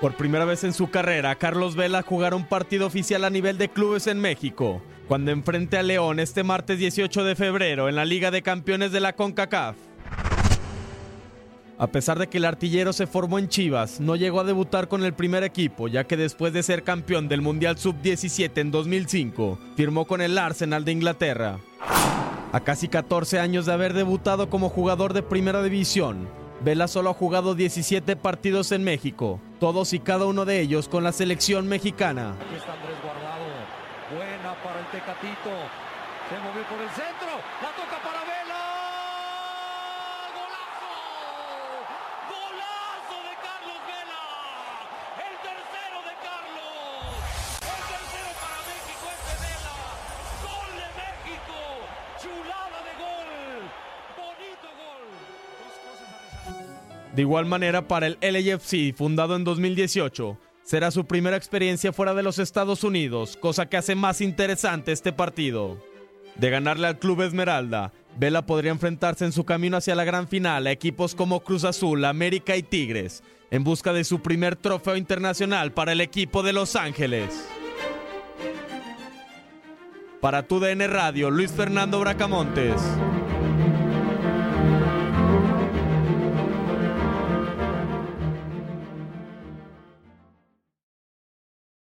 Por primera vez en su carrera, Carlos Vela jugará un partido oficial a nivel de clubes en México, cuando enfrente a León este martes 18 de febrero en la Liga de Campeones de la CONCACAF. A pesar de que el artillero se formó en Chivas, no llegó a debutar con el primer equipo, ya que después de ser campeón del Mundial Sub-17 en 2005, firmó con el Arsenal de Inglaterra. A casi 14 años de haber debutado como jugador de primera división, Vela solo ha jugado 17 partidos en México, todos y cada uno de ellos con la selección mexicana. Aquí está Andrés Guardado. Buena para el Tecatito. Se movió por el centro. La toca para Vela. De igual manera, para el LAFC, fundado en 2018, será su primera experiencia fuera de los Estados Unidos, cosa que hace más interesante este partido. De ganarle al Club Esmeralda, Vela podría enfrentarse en su camino hacia la gran final a equipos como Cruz Azul, América y Tigres, en busca de su primer trofeo internacional para el equipo de Los Ángeles. Para tu DN Radio, Luis Fernando Bracamontes.